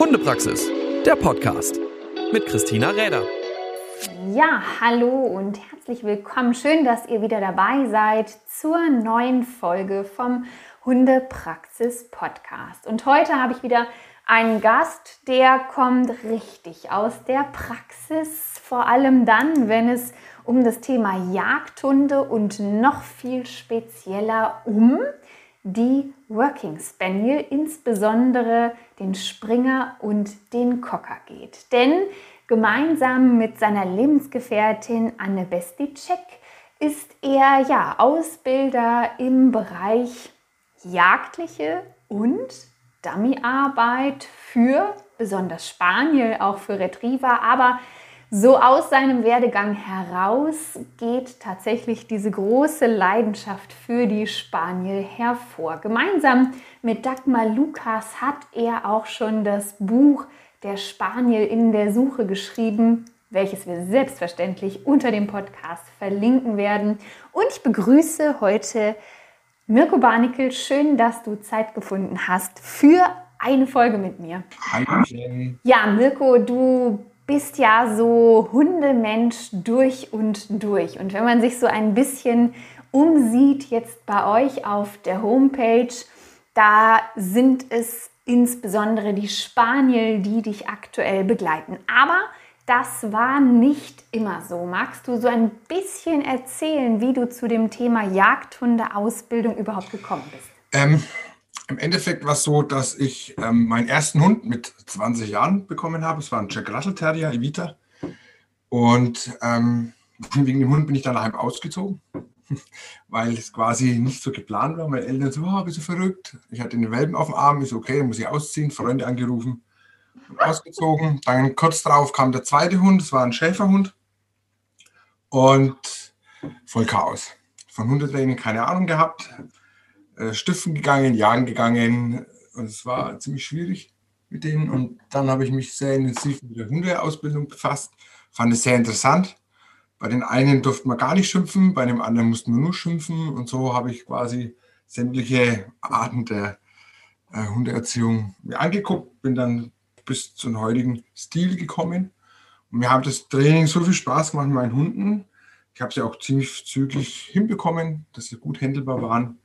Hundepraxis, der Podcast mit Christina Räder. Ja, hallo und herzlich willkommen. Schön, dass ihr wieder dabei seid zur neuen Folge vom Hundepraxis Podcast. Und heute habe ich wieder einen Gast, der kommt richtig aus der Praxis, vor allem dann, wenn es um das Thema Jagdhunde und noch viel spezieller um die Working Spaniel, insbesondere den Springer und den Cocker geht. Denn gemeinsam mit seiner Lebensgefährtin Anne Besticek ist er ja Ausbilder im Bereich jagdliche und Dummyarbeit für besonders Spaniel, auch für Retriever, aber so aus seinem Werdegang heraus geht tatsächlich diese große Leidenschaft für die Spaniel hervor. Gemeinsam mit Dagmar Lukas hat er auch schon das Buch Der Spaniel in der Suche geschrieben, welches wir selbstverständlich unter dem Podcast verlinken werden. Und ich begrüße heute Mirko Barnickel. Schön, dass du Zeit gefunden hast für eine Folge mit mir. Hallo. Ja, Mirko, du bist ja so Hundemensch durch und durch. Und wenn man sich so ein bisschen umsieht jetzt bei euch auf der Homepage, da sind es insbesondere die Spaniel, die dich aktuell begleiten. Aber das war nicht immer so. Magst du so ein bisschen erzählen, wie du zu dem Thema Jagdhundeausbildung überhaupt gekommen bist? Ähm, im Endeffekt war es so, dass ich ähm, meinen ersten Hund mit 20 Jahren bekommen habe. Es war ein Jack Russell Terrier, Evita. Und ähm, wegen dem Hund bin ich dann daheim ausgezogen, weil es quasi nicht so geplant war. Meine Eltern so, oh, bist du verrückt? Ich hatte den Welpen auf dem Arm, ich so, okay, dann muss ich ausziehen, Freunde angerufen und ausgezogen. Dann kurz darauf kam der zweite Hund, es war ein Schäferhund. Und voll Chaos. Von Hundetraining keine Ahnung gehabt äh, Stiften gegangen, jagen gegangen und es war ziemlich schwierig mit denen. Und dann habe ich mich sehr intensiv mit der Hundeausbildung befasst, fand es sehr interessant. Bei den einen durfte man gar nicht schimpfen, bei dem anderen mussten wir nur schimpfen und so habe ich quasi sämtliche Arten der äh, Hundeerziehung mir angeguckt, bin dann bis zum heutigen Stil gekommen. Und mir hat das Training so viel Spaß gemacht mit meinen Hunden. Ich habe sie auch ziemlich zügig hinbekommen, dass sie gut handelbar waren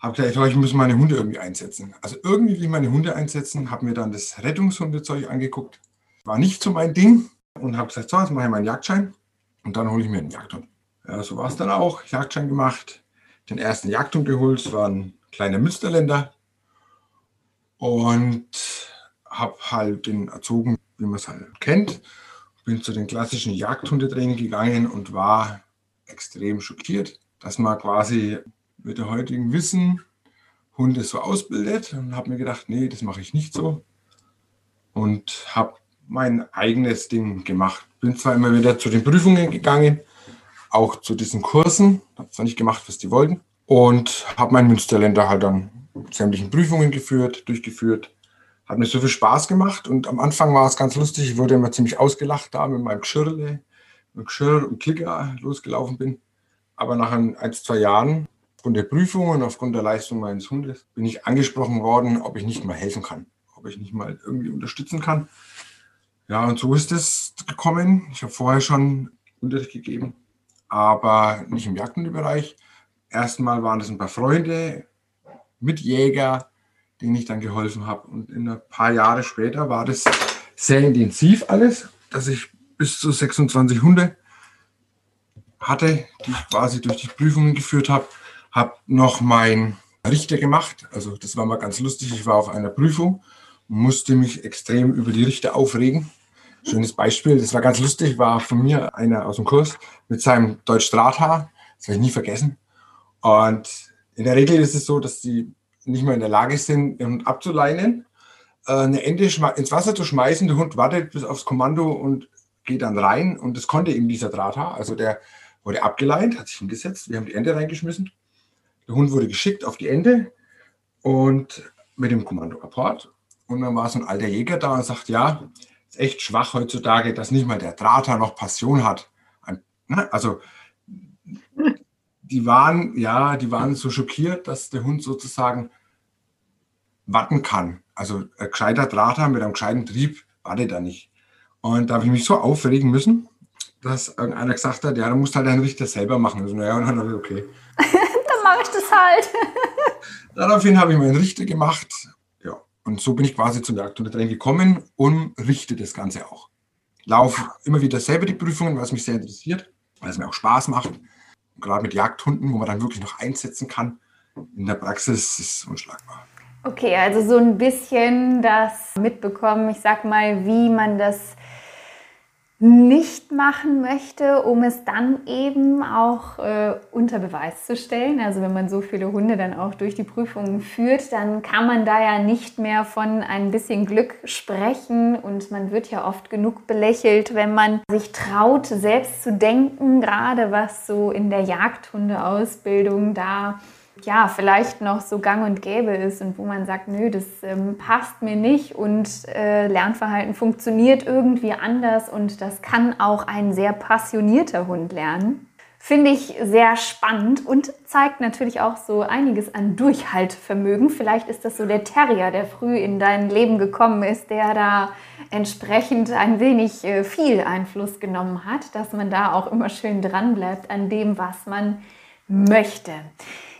habe gesagt, ich muss meine Hunde irgendwie einsetzen. Also irgendwie will ich meine Hunde einsetzen, habe mir dann das Rettungshundezeug angeguckt. War nicht so mein Ding und habe gesagt, so, jetzt mache ich meinen Jagdschein und dann hole ich mir einen Jagdhund. Ja, so war es dann auch. Jagdschein gemacht, den ersten Jagdhund geholt, es war ein kleiner Münsterländer und habe halt den erzogen, wie man es halt kennt. Bin zu den klassischen Jagdhundetraining gegangen und war extrem schockiert, dass man quasi mit dem heutigen Wissen Hunde so ausbildet und habe mir gedacht, nee, das mache ich nicht so. Und habe mein eigenes Ding gemacht. Bin zwar immer wieder zu den Prüfungen gegangen, auch zu diesen Kursen, habe zwar nicht gemacht, was die wollten, und habe meinen Münsterländer halt dann sämtlichen Prüfungen geführt, durchgeführt. Hat mir so viel Spaß gemacht und am Anfang war es ganz lustig. Ich wurde immer ziemlich ausgelacht da mit meinem Geschirrle, mit Geschirr und Klicker losgelaufen bin. Aber nach ein, zwei Jahren Aufgrund der Prüfung und aufgrund der Leistung meines Hundes bin ich angesprochen worden, ob ich nicht mal helfen kann, ob ich nicht mal irgendwie unterstützen kann. Ja, und so ist es gekommen. Ich habe vorher schon Unterricht gegeben, aber nicht im Jagdhundebereich. Erstmal waren das ein paar Freunde, Mitjäger, denen ich dann geholfen habe. Und in ein paar Jahre später war das sehr intensiv alles, dass ich bis zu 26 Hunde hatte, die ich quasi durch die Prüfungen geführt habe habe noch mein Richter gemacht. Also das war mal ganz lustig. Ich war auf einer Prüfung und musste mich extrem über die Richter aufregen. Schönes Beispiel, das war ganz lustig, war von mir einer aus dem Kurs mit seinem Deutsch-Drahthaar. Das werde ich nie vergessen. Und in der Regel ist es so, dass die nicht mehr in der Lage sind, ihren Hund abzuleinen, äh, eine Ente ins Wasser zu schmeißen. Der Hund wartet bis aufs Kommando und geht dann rein. Und das konnte eben dieser Drahthaar. Also der wurde abgeleint, hat sich hingesetzt. Wir haben die Ente reingeschmissen. Der Hund wurde geschickt auf die Ende und mit dem Kommando Apport. Und dann war so ein alter Jäger da und sagt, ja, ist echt schwach heutzutage, dass nicht mal der Drahter noch Passion hat. Ne? Also die waren, ja, die waren so schockiert, dass der Hund sozusagen warten kann. Also ein gescheiter Draht haben mit einem gescheiten Trieb wartet er nicht. Und da habe ich mich so aufregen müssen, dass irgendeiner gesagt hat, ja, du musst halt deinen Richter selber machen. Also, naja, und dann habe ich, okay. mache ich das halt. Daraufhin habe ich meinen Richter gemacht. Ja, und so bin ich quasi zum Jagdhundetraining gekommen und richte das Ganze auch. Laufe immer wieder selber die Prüfungen, was mich sehr interessiert, weil es mir auch Spaß macht. Und gerade mit Jagdhunden, wo man dann wirklich noch einsetzen kann. In der Praxis ist es unschlagbar. Okay, also so ein bisschen das mitbekommen, ich sag mal, wie man das nicht machen möchte, um es dann eben auch äh, unter Beweis zu stellen. Also wenn man so viele Hunde dann auch durch die Prüfungen führt, dann kann man da ja nicht mehr von ein bisschen Glück sprechen und man wird ja oft genug belächelt, wenn man sich traut, selbst zu denken, gerade was so in der Jagdhundeausbildung da ja, vielleicht noch so gang und gäbe ist und wo man sagt, nö, das ähm, passt mir nicht und äh, Lernverhalten funktioniert irgendwie anders und das kann auch ein sehr passionierter Hund lernen. Finde ich sehr spannend und zeigt natürlich auch so einiges an Durchhaltvermögen. Vielleicht ist das so der Terrier, der früh in dein Leben gekommen ist, der da entsprechend ein wenig äh, viel Einfluss genommen hat, dass man da auch immer schön dran bleibt an dem, was man möchte.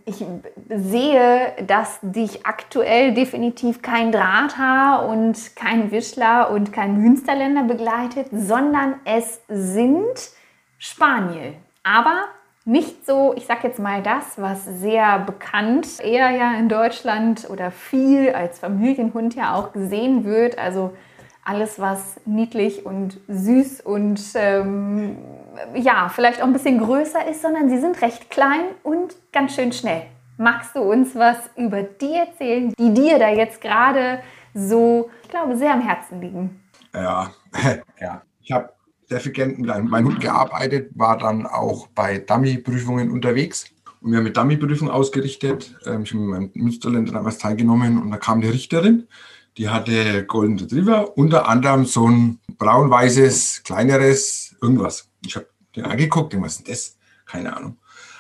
Ich sehe, dass dich aktuell definitiv kein Drahthaar und kein Wischler und kein Münsterländer begleitet, sondern es sind Spaniel. Aber nicht so, ich sag jetzt mal das, was sehr bekannt eher ja in Deutschland oder viel als Familienhund ja auch gesehen wird. Also alles, was niedlich und süß und ähm, ja, vielleicht auch ein bisschen größer ist, sondern sie sind recht klein und ganz schön schnell. Magst du uns was über die erzählen, die dir da jetzt gerade so, ich glaube, sehr am Herzen liegen? Ja, ja. Ich habe sehr viel mit meinem Hund gearbeitet, war dann auch bei Dummy-Prüfungen unterwegs und wir haben mit Dummy-Prüfungen ausgerichtet. Ähm, ich habe mit meinem Münsterländer damals teilgenommen und da kam die Richterin die hatte Golden Retriever, unter anderem so ein braun-weißes, kleineres irgendwas. Ich habe den angeguckt, was ist denn das? Keine Ahnung.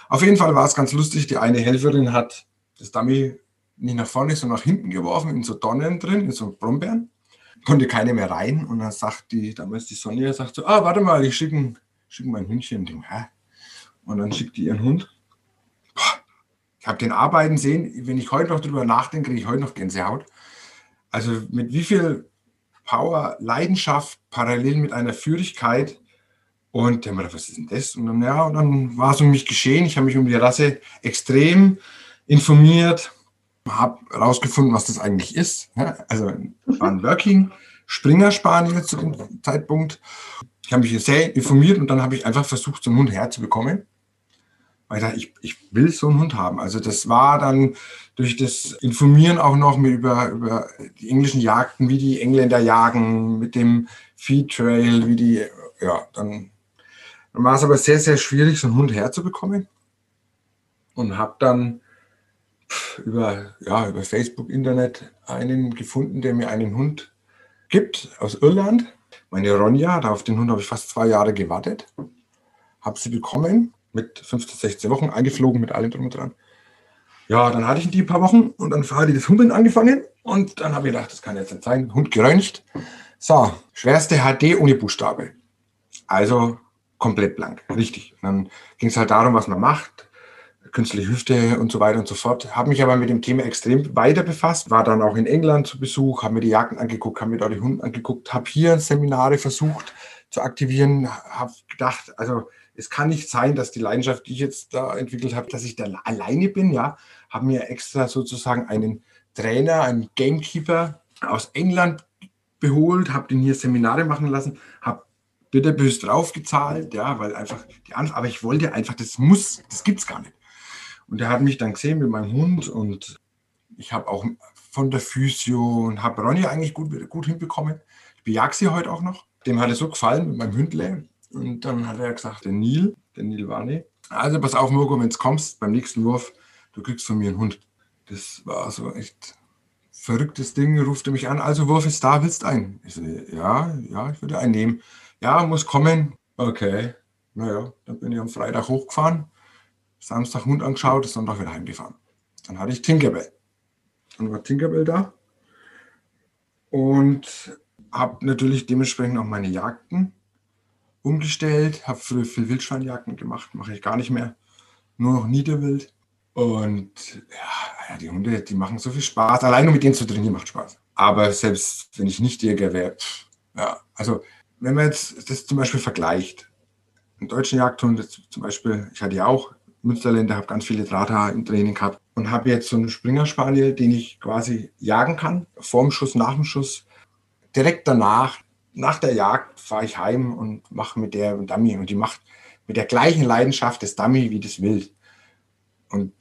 Auf jeden Fall war es ganz lustig. Die eine Helferin hat das Dummy nicht nach vorne, sondern nach hinten geworfen, in so Dornen drin, in so Brombeeren. Konnte keine mehr rein. Und dann sagt die, damals die Sonja, sagt so, ah, warte mal, ich schicke schick mein Hündchen. Und, hä? und dann schickt die ihren Hund. Boah, ich habe den arbeiten sehen. Wenn ich heute noch drüber nachdenke, kriege ich heute noch Gänsehaut. Also mit wie viel Power, Leidenschaft parallel mit einer Führigkeit. Und der mir was ist denn das? Und dann, ja, und dann war es um mich geschehen. Ich habe mich um die Rasse extrem informiert, habe herausgefunden, was das eigentlich ist. Also war ein Working Springer Spaniel zu dem Zeitpunkt. Ich habe mich sehr informiert und dann habe ich einfach versucht, so einen Hund herzubekommen weil ich, ich will so einen Hund haben. Also das war dann durch das Informieren auch noch mit über, über die englischen Jagden, wie die Engländer jagen, mit dem Feed Trail, wie die, ja, dann, dann war es aber sehr, sehr schwierig, so einen Hund herzubekommen. Und habe dann über, ja, über Facebook, Internet einen gefunden, der mir einen Hund gibt aus Irland. Meine Ronja, auf den Hund habe ich fast zwei Jahre gewartet. Habe sie bekommen mit 15, 16 Wochen eingeflogen mit allem drum und dran. Ja, dann hatte ich die ein paar Wochen und dann hat die das Humpeln angefangen und dann habe ich gedacht, das kann jetzt nicht sein. Hund geröntgt. So, schwerste HD ohne Buchstabe. Also komplett blank, richtig. Und dann ging es halt darum, was man macht, künstliche Hüfte und so weiter und so fort. Habe mich aber mit dem Thema extrem weiter befasst, war dann auch in England zu Besuch, habe mir die Jagden angeguckt, habe mir da die Hunde angeguckt, habe hier Seminare versucht zu aktivieren, habe gedacht, also es kann nicht sein, dass die Leidenschaft, die ich jetzt da entwickelt habe, dass ich da alleine bin. Ja, habe mir extra sozusagen einen Trainer, einen Gamekeeper aus England beholt, habe den hier Seminare machen lassen, habe bitterbös draufgezahlt, ja, weil einfach die Anf aber ich wollte einfach, das muss, das gibt's gar nicht. Und er hat mich dann gesehen mit meinem Hund und ich habe auch von der Physio und habe Ronny eigentlich gut, gut hinbekommen. Ich bejag sie heute auch noch. Dem hat es so gefallen mit meinem Hündle. Und dann hat er gesagt, der Nil, der Nil Warne, also pass auf, Mirko, wenn du kommst beim nächsten Wurf, du kriegst von mir einen Hund. Das war so echt verrücktes Ding, ruft er mich an, also Wurf ist da, willst du einen? Ich so, ja, ja, ich würde einen nehmen. Ja, muss kommen. Okay, naja, dann bin ich am Freitag hochgefahren, Samstag Hund angeschaut, Sonntag wieder heimgefahren. Dann hatte ich Tinkerbell. Dann war Tinkerbell da und habe natürlich dementsprechend auch meine Jagden umgestellt, habe früher viel Wildschweinjagden gemacht, mache ich gar nicht mehr, nur noch Niederwild. Und ja, die Hunde, die machen so viel Spaß. Allein nur mit denen zu trainieren macht Spaß. Aber selbst wenn ich nicht Jäger wäre, ja, also wenn man jetzt das zum Beispiel vergleicht, einen deutschen Jagdhund, zum Beispiel, ich hatte ja auch Münsterländer, habe ganz viele Drahthaar im Training gehabt und habe jetzt so einen Springer-Spaniel, den ich quasi jagen kann, vorm Schuss, nach dem Schuss. Direkt danach, nach der Jagd, fahre ich heim und mache mit der Dummy und die macht mit der gleichen Leidenschaft das Dummy wie das Wild. Und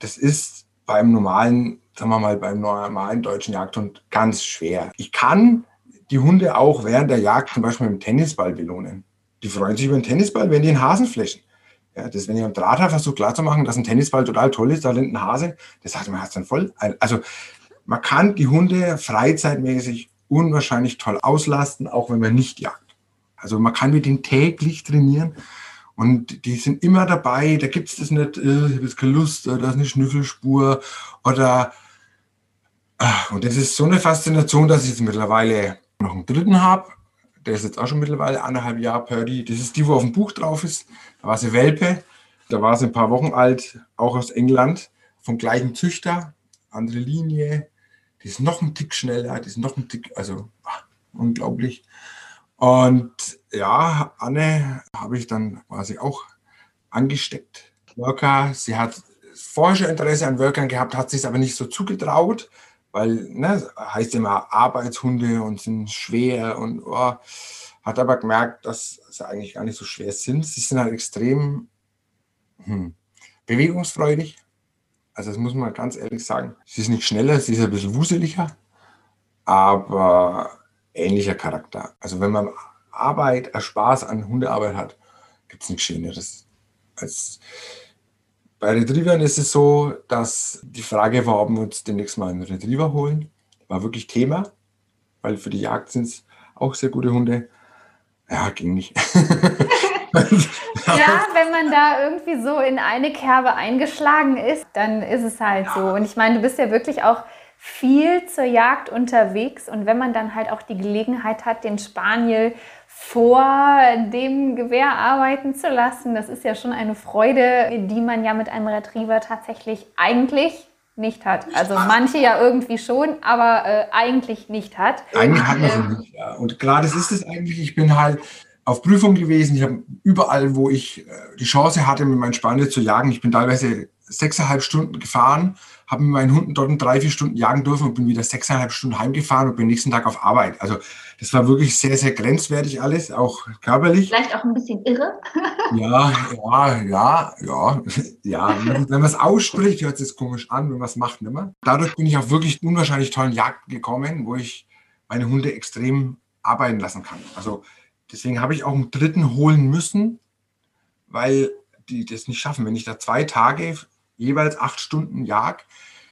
das ist beim normalen, sagen wir mal, beim normalen deutschen Jagdhund ganz schwer. Ich kann die Hunde auch während der Jagd zum Beispiel mit dem Tennisball belohnen. Die freuen sich über einen Tennisball, wenn die einen Hasen flächen. Ja, das, wenn ich am Draht versucht klarzumachen, dass ein Tennisball total toll ist, da rennt ein Hase, das sagt man, hast dann voll. Also man kann die Hunde freizeitmäßig unwahrscheinlich toll auslasten, auch wenn man nicht jagt. Also man kann mit ihnen täglich trainieren und die sind immer dabei. Da gibt es das nicht, äh, ich habe jetzt keine Lust, da ist eine Schnüffelspur oder ach, und das ist so eine Faszination, dass ich jetzt mittlerweile noch einen dritten habe. Der ist jetzt auch schon mittlerweile anderthalb Jahre Purdy. Das ist die, wo auf dem Buch drauf ist. Da war sie Welpe. Da war sie ein paar Wochen alt, auch aus England, vom gleichen Züchter, andere Linie. Die ist noch ein Tick schneller, die ist noch ein Tick, also ach, unglaublich. Und ja, Anne habe ich dann quasi auch angesteckt. Worker, sie hat vorher Interesse an Workern gehabt, hat sich aber nicht so zugetraut, weil, ne, heißt immer Arbeitshunde und sind schwer und oh, hat aber gemerkt, dass sie eigentlich gar nicht so schwer sind. Sie sind halt extrem hm, bewegungsfreudig. Also das muss man ganz ehrlich sagen. Sie ist nicht schneller, sie ist ein bisschen wuseliger, aber ähnlicher Charakter. Also wenn man Arbeit, äh, Spaß an Hundearbeit hat, gibt es nichts Schöneres. Als bei Retrievern ist es so, dass die Frage war, ob wir uns demnächst mal einen Retriever holen. War wirklich Thema, weil für die Jagd sind es auch sehr gute Hunde. Ja, ging nicht. ja, wenn man da irgendwie so in eine Kerbe eingeschlagen ist, dann ist es halt ja. so. Und ich meine, du bist ja wirklich auch viel zur Jagd unterwegs und wenn man dann halt auch die Gelegenheit hat, den Spaniel vor dem Gewehr arbeiten zu lassen, das ist ja schon eine Freude, die man ja mit einem Retriever tatsächlich eigentlich nicht hat. Also manche ja irgendwie schon, aber äh, eigentlich nicht hat. Eigentlich hat man sie nicht, ja. Und klar, das ist es eigentlich. Ich bin halt auf Prüfung gewesen. Ich habe überall, wo ich äh, die Chance hatte, mit meinem Spanier zu jagen, ich bin teilweise sechseinhalb Stunden gefahren, habe mit meinen Hunden dort drei, vier Stunden jagen dürfen und bin wieder sechseinhalb Stunden heimgefahren und bin nächsten Tag auf Arbeit. Also das war wirklich sehr, sehr grenzwertig alles, auch körperlich. Vielleicht auch ein bisschen irre. ja, ja, ja, ja, ja. Wenn man es ausspricht, hört es komisch an, wenn man es macht, nicht mehr. Dadurch bin ich auf wirklich unwahrscheinlich tollen Jagden gekommen, wo ich meine Hunde extrem arbeiten lassen kann. Also deswegen habe ich auch einen dritten holen müssen, weil die das nicht schaffen. Wenn ich da zwei Tage jeweils acht Stunden jag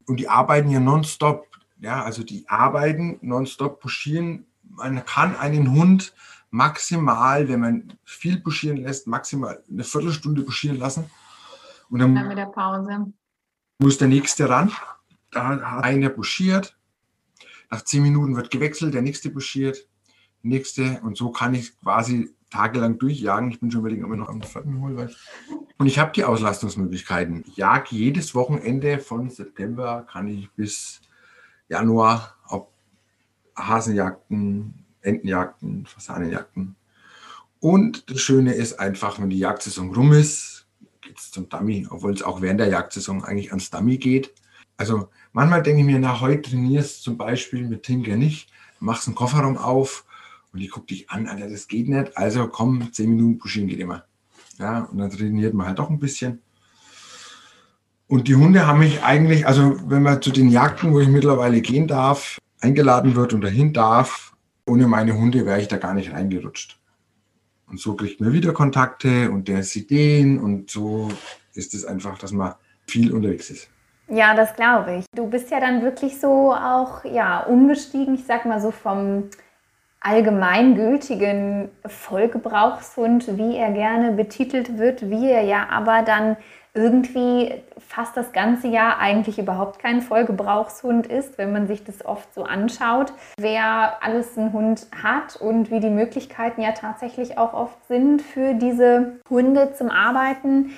und die arbeiten ja nonstop, ja, also die arbeiten nonstop, pushieren. Man kann einen Hund maximal, wenn man viel pushieren lässt, maximal eine Viertelstunde pushieren lassen. Und dann, dann mit der Pause. muss der nächste ran. Da hat einer pushiert. Nach zehn Minuten wird gewechselt, der nächste pushiert, nächste. Und so kann ich quasi tagelang durchjagen. Ich bin schon überlegen, ob ich noch am vierten hole. Und ich habe die Auslastungsmöglichkeiten. Ich jag jedes Wochenende von September kann ich bis Januar auf Hasenjagden, Entenjagden, Fasanenjagden. Und das Schöne ist einfach, wenn die Jagdsaison rum ist, geht es zum Dummy, obwohl es auch während der Jagdsaison eigentlich ans Dummy geht. Also manchmal denke ich mir, na, heute trainierst du zum Beispiel mit Tinker nicht, machst einen Kofferraum auf und die guckt dich an, Alter, das geht nicht. Also komm, zehn Minuten pushen geht immer. Ja, und dann trainiert man halt auch ein bisschen. Und die Hunde haben mich eigentlich, also wenn man zu den Jagden, wo ich mittlerweile gehen darf, eingeladen wird und dahin darf, ohne meine Hunde wäre ich da gar nicht reingerutscht. Und so kriegt man wieder Kontakte und der sieht den und so ist es einfach, dass man viel unterwegs ist. Ja, das glaube ich. Du bist ja dann wirklich so auch ja, umgestiegen, ich sag mal so vom allgemeingültigen Vollgebrauchshund, wie er gerne betitelt wird, wie er ja aber dann irgendwie fast das ganze Jahr eigentlich überhaupt kein Vollgebrauchshund ist, wenn man sich das oft so anschaut, wer alles einen Hund hat und wie die Möglichkeiten ja tatsächlich auch oft sind für diese Hunde zum Arbeiten.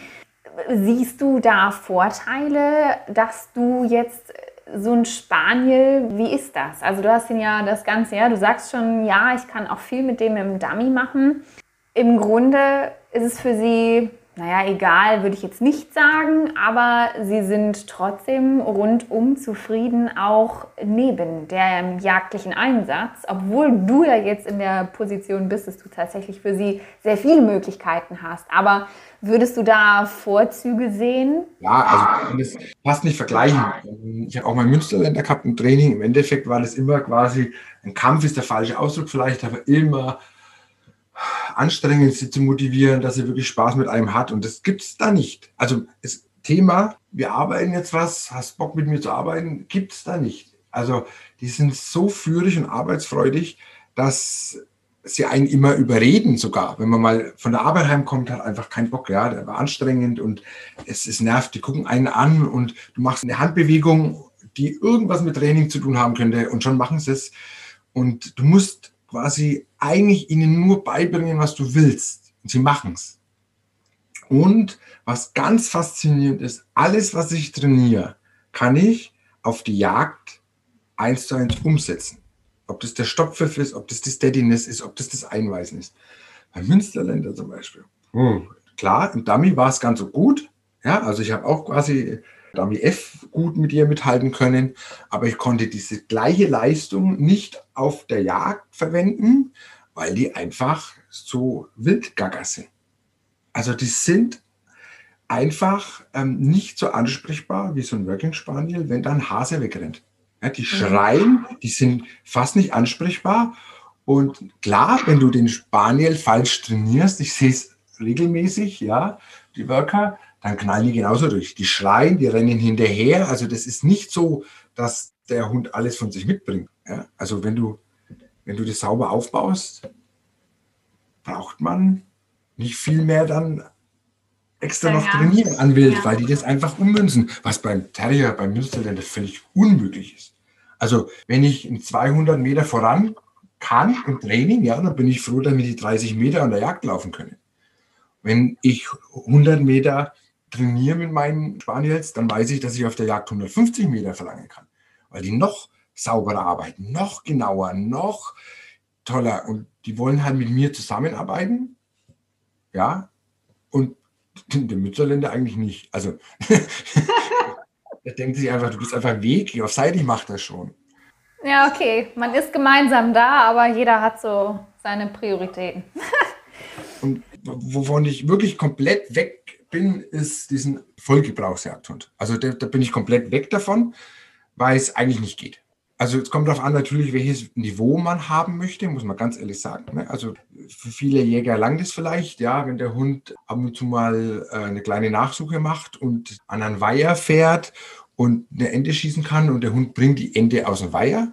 Siehst du da Vorteile, dass du jetzt so ein Spaniel, wie ist das? Also du hast ihn ja das ganze Jahr, du sagst schon, ja, ich kann auch viel mit dem im Dummy machen. Im Grunde ist es für sie naja, egal würde ich jetzt nicht sagen, aber sie sind trotzdem rundum zufrieden, auch neben dem jagdlichen Einsatz, obwohl du ja jetzt in der Position bist, dass du tatsächlich für sie sehr viele Möglichkeiten hast. Aber würdest du da Vorzüge sehen? Ja, also das fast nicht vergleichen. Ich habe auch mein Münsterländer gehabt im Training. Im Endeffekt war das immer quasi, ein Kampf ist der falsche Ausdruck vielleicht, aber immer anstrengend, sie zu motivieren, dass sie wirklich Spaß mit einem hat. Und das gibt es da nicht. Also das Thema, wir arbeiten jetzt was, hast Bock mit mir zu arbeiten, gibt es da nicht. Also die sind so führig und arbeitsfreudig, dass sie einen immer überreden sogar. Wenn man mal von der Arbeit heimkommt, hat einfach keinen Bock. Ja, der war anstrengend und es ist nervt. Die gucken einen an und du machst eine Handbewegung, die irgendwas mit Training zu tun haben könnte und schon machen sie es. Und du musst quasi eigentlich ihnen nur beibringen, was du willst. Und sie machen es. Und was ganz faszinierend ist, alles, was ich trainiere, kann ich auf die Jagd eins zu eins umsetzen. Ob das der Stopppfiff ist, ob das die Steadiness ist, ob das das Einweisen ist. Bei Münsterländer zum Beispiel. Hm. Klar, im Dummy war es ganz so gut. Ja, also ich habe auch quasi Dummy F gut mit ihr mithalten können, aber ich konnte diese gleiche Leistung nicht auf der Jagd verwenden, weil die einfach so wildgagger sind. Also die sind einfach ähm, nicht so ansprechbar wie so ein Working Spaniel, wenn da ein Hase wegrennt. Ja, die mhm. schreien, die sind fast nicht ansprechbar. Und klar, wenn du den Spaniel falsch trainierst, ich sehe es regelmäßig, ja, die Worker, dann knallen die genauso durch. Die schreien, die rennen hinterher. Also das ist nicht so, dass der Hund alles von sich mitbringt. Ja? Also wenn du, wenn du das sauber aufbaust, braucht man nicht viel mehr dann extra noch trainieren an Wild, ja. weil die das einfach ummünzen, was beim Terrier, beim Münsterländer völlig unmöglich ist. Also wenn ich in 200 Meter voran kann im Training, ja, dann bin ich froh, damit die 30 Meter an der Jagd laufen können. Wenn ich 100 Meter trainiere mit meinen Spaniels, dann weiß ich, dass ich auf der Jagd 150 Meter verlangen kann, weil die noch sauberer arbeiten, noch genauer, noch toller und die wollen halt mit mir zusammenarbeiten. Ja, und der Mützerländer eigentlich nicht. Also, er denkt sich einfach, du bist einfach Weg, auf Seite, ich mache das schon. Ja, okay, man ist gemeinsam da, aber jeder hat so seine Prioritäten. und wovon ich wirklich komplett weg bin, ist diesen Vollgebrauchsjagdhund. Also da, da bin ich komplett weg davon, weil es eigentlich nicht geht. Also es kommt darauf an natürlich, welches Niveau man haben möchte, muss man ganz ehrlich sagen. Ne? Also für viele Jäger langt es vielleicht, ja, wenn der Hund ab und zu mal äh, eine kleine Nachsuche macht und an einen Weiher fährt und eine Ente schießen kann und der Hund bringt die Ente aus dem Weiher.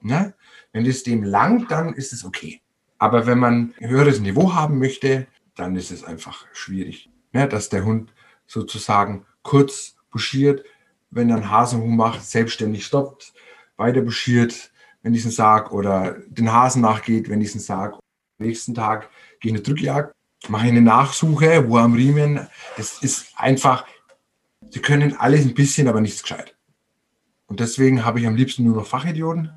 Ne? Wenn es dem langt, dann ist es okay. Aber wenn man ein höheres Niveau haben möchte, dann ist es einfach schwierig ne, dass der Hund sozusagen kurz buschiert, wenn er einen Hasenhuhn macht, selbstständig stoppt, weiter buschiert, wenn ich es sage, oder den Hasen nachgeht, wenn ich es sage. Am nächsten Tag gehe ich eine Drückjagd, mache eine Nachsuche, wo am Riemen. Das ist einfach, sie können alles ein bisschen, aber nichts gescheit. Und deswegen habe ich am liebsten nur noch Fachidioten.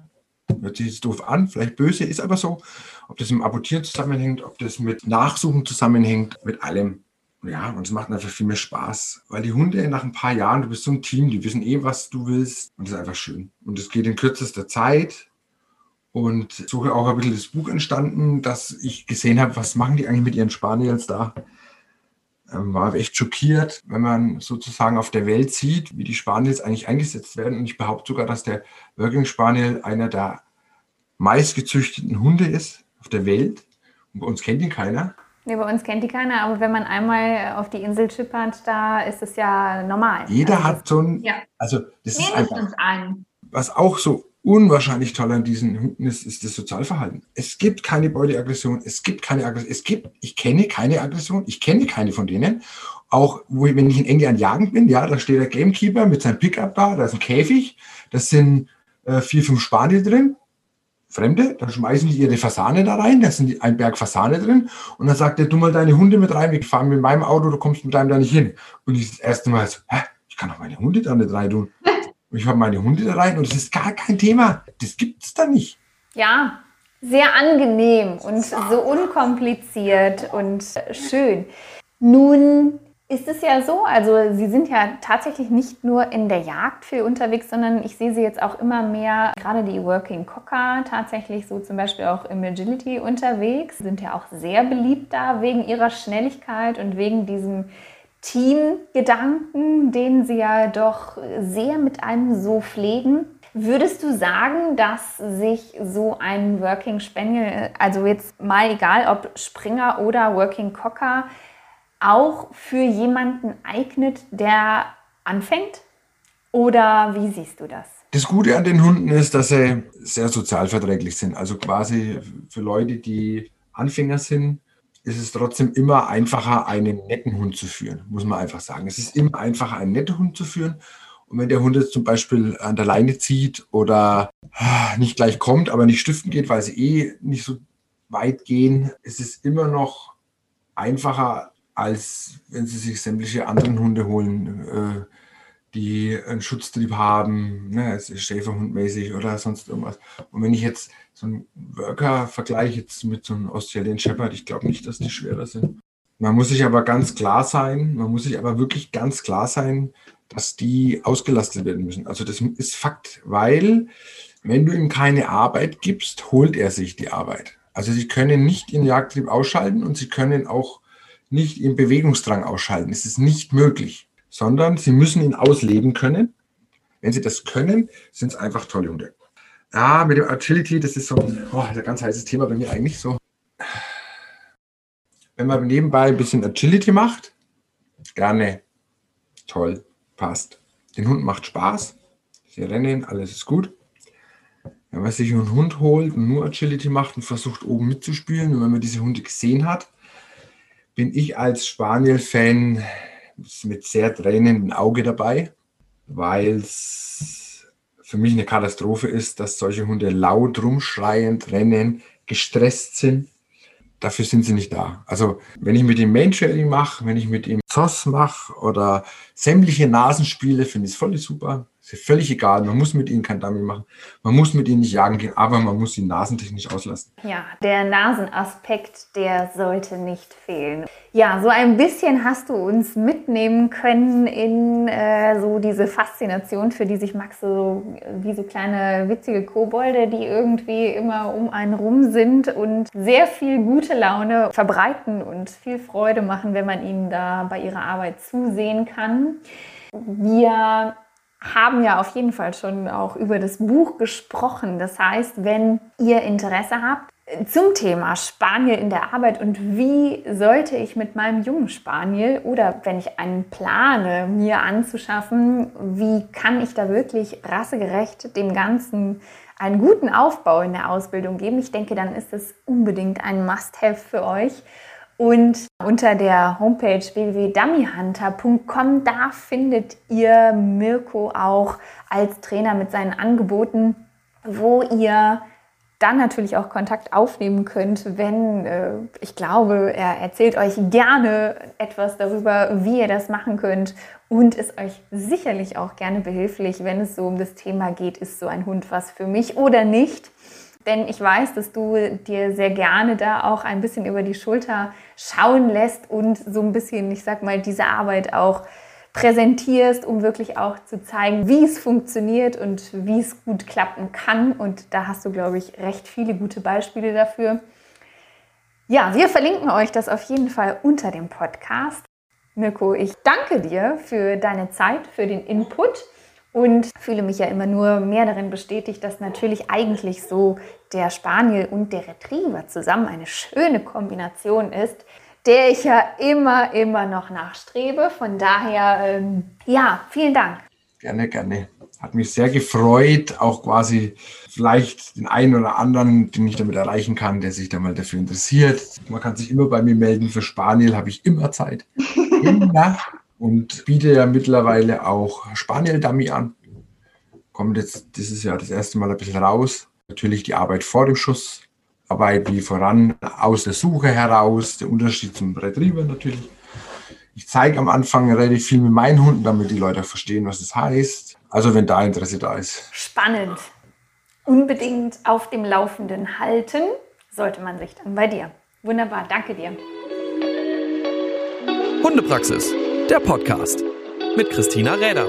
Hört sich jetzt doof an, vielleicht böse, ist aber so. Ob das mit Apportieren zusammenhängt, ob das mit Nachsuchen zusammenhängt, mit allem. Ja, und es macht einfach viel mehr Spaß, weil die Hunde nach ein paar Jahren, du bist so ein Team, die wissen eh, was du willst und das ist einfach schön. Und es geht in kürzester Zeit und so auch ein bisschen das Buch entstanden, dass ich gesehen habe, was machen die eigentlich mit ihren Spaniels da. Ähm, war echt schockiert, wenn man sozusagen auf der Welt sieht, wie die Spaniels eigentlich eingesetzt werden. Und ich behaupte sogar, dass der Working Spaniel einer der meistgezüchteten Hunde ist auf der Welt. Und bei uns kennt ihn keiner. Nee, bei uns kennt die keiner, aber wenn man einmal auf die Insel schippert, da ist es ja normal. Jeder also, hat so ein, ja. also das ist einfach, ein. was auch so unwahrscheinlich toll an diesen Hunden ist, ist das Sozialverhalten. Es gibt keine Beuteaggression, es gibt keine Aggression, es gibt, ich kenne keine Aggression, ich kenne keine von denen. Auch wo, wenn ich in England jagen bin, ja, da steht der Gamekeeper mit seinem Pickup da, da ist ein Käfig, das sind äh, vier, fünf Spaniel drin, Fremde, dann schmeißen die ihre Fasane da rein, da sind ein Berg Fasane drin und dann sagt er, du mal deine Hunde mit rein, wir fahren mit meinem Auto, du kommst mit deinem da nicht hin. Und ich das erste Mal so, hä, ich kann doch meine Hunde da nicht rein tun. Und ich habe meine Hunde da rein und das ist gar kein Thema. Das gibt es da nicht. Ja, sehr angenehm und so unkompliziert und schön. Nun ist es ja so, also Sie sind ja tatsächlich nicht nur in der Jagd viel unterwegs, sondern ich sehe Sie jetzt auch immer mehr, gerade die Working Cocker, tatsächlich so zum Beispiel auch im Agility unterwegs, sind ja auch sehr beliebt da wegen ihrer Schnelligkeit und wegen diesem Teamgedanken, den Sie ja doch sehr mit einem so pflegen. Würdest du sagen, dass sich so ein Working Spaniel, also jetzt mal egal ob Springer oder Working Cocker, auch für jemanden eignet, der anfängt? Oder wie siehst du das? Das Gute an den Hunden ist, dass sie sehr sozialverträglich sind. Also quasi für Leute, die Anfänger sind, ist es trotzdem immer einfacher, einen netten Hund zu führen, muss man einfach sagen. Es ist immer einfacher, einen netten Hund zu führen. Und wenn der Hund jetzt zum Beispiel an der Leine zieht oder ah, nicht gleich kommt, aber nicht stiften geht, weil sie eh nicht so weit gehen, ist es immer noch einfacher, als wenn sie sich sämtliche anderen Hunde holen, äh, die einen Schutztrieb haben, ne, Schäferhundmäßig oder sonst irgendwas. Und wenn ich jetzt so einen Worker vergleiche jetzt mit so einem Australian Shepherd, ich glaube nicht, dass die schwerer sind. Man muss sich aber ganz klar sein, man muss sich aber wirklich ganz klar sein, dass die ausgelastet werden müssen. Also das ist Fakt, weil wenn du ihm keine Arbeit gibst, holt er sich die Arbeit. Also sie können nicht den Jagdtrieb ausschalten und sie können auch nicht ihren Bewegungsdrang ausschalten. Es ist nicht möglich sondern sie müssen ihn ausleben können. Wenn sie das können, sind es einfach tolle Hunde. Ja, mit dem Agility, das ist so ein, oh, ein ganz heißes Thema bei mir eigentlich so. Wenn man nebenbei ein bisschen Agility macht, gerne, toll, passt. Den Hund macht Spaß, sie rennen, alles ist gut. Wenn man sich einen Hund holt und nur Agility macht und versucht oben mitzuspielen, und wenn man diese Hunde gesehen hat, bin ich als Spaniel-Fan mit sehr tränendem Auge dabei, weil es für mich eine Katastrophe ist, dass solche Hunde laut rumschreiend rennen, gestresst sind. Dafür sind sie nicht da. Also wenn ich mit ihm Main-Training mache, wenn ich mit ihm ZOS mache oder sämtliche Nasenspiele, finde ich es voll super. Ist völlig egal. Man muss mit ihnen kein Dummy machen. Man muss mit ihnen nicht jagen gehen, aber man muss sie nasentechnisch auslassen. Ja, der Nasenaspekt, der sollte nicht fehlen. Ja, so ein bisschen hast du uns mitnehmen können in äh, so diese Faszination, für die sich Max so wie so kleine witzige Kobolde, die irgendwie immer um einen rum sind und sehr viel gute Laune verbreiten und viel Freude machen, wenn man ihnen da bei ihrer Arbeit zusehen kann. Wir haben ja auf jeden Fall schon auch über das Buch gesprochen. Das heißt, wenn ihr Interesse habt zum Thema Spaniel in der Arbeit und wie sollte ich mit meinem jungen Spaniel oder wenn ich einen plane, mir anzuschaffen, wie kann ich da wirklich rassegerecht dem Ganzen einen guten Aufbau in der Ausbildung geben? Ich denke, dann ist es unbedingt ein Must-Have für euch. Und unter der Homepage www.dummyhunter.com, da findet ihr Mirko auch als Trainer mit seinen Angeboten, wo ihr dann natürlich auch Kontakt aufnehmen könnt, wenn äh, ich glaube, er erzählt euch gerne etwas darüber, wie ihr das machen könnt und ist euch sicherlich auch gerne behilflich, wenn es so um das Thema geht, ist so ein Hund was für mich oder nicht. Denn ich weiß, dass du dir sehr gerne da auch ein bisschen über die Schulter schauen lässt und so ein bisschen, ich sag mal, diese Arbeit auch präsentierst, um wirklich auch zu zeigen, wie es funktioniert und wie es gut klappen kann. Und da hast du, glaube ich, recht viele gute Beispiele dafür. Ja, wir verlinken euch das auf jeden Fall unter dem Podcast. Mirko, ich danke dir für deine Zeit, für den Input und fühle mich ja immer nur mehr darin bestätigt, dass natürlich eigentlich so der Spaniel und der Retriever zusammen eine schöne Kombination ist, der ich ja immer, immer noch nachstrebe. Von daher, ähm, ja, vielen Dank. Gerne, gerne. Hat mich sehr gefreut, auch quasi vielleicht den einen oder anderen, den ich damit erreichen kann, der sich da mal dafür interessiert. Man kann sich immer bei mir melden. Für Spaniel habe ich immer Zeit. immer. Und biete ja mittlerweile auch Spaniel-Dummy an. Kommt jetzt dieses Jahr das erste Mal ein bisschen raus. Natürlich die Arbeit vor dem Schuss, Arbeit wie voran aus der Suche heraus, der Unterschied zum Retriever natürlich. Ich zeige am Anfang relativ viel mit meinen Hunden, damit die Leute verstehen, was es das heißt. Also wenn da Interesse da ist. Spannend. Unbedingt auf dem Laufenden halten sollte man sich dann bei dir. Wunderbar, danke dir. Hundepraxis, der Podcast mit Christina Räder.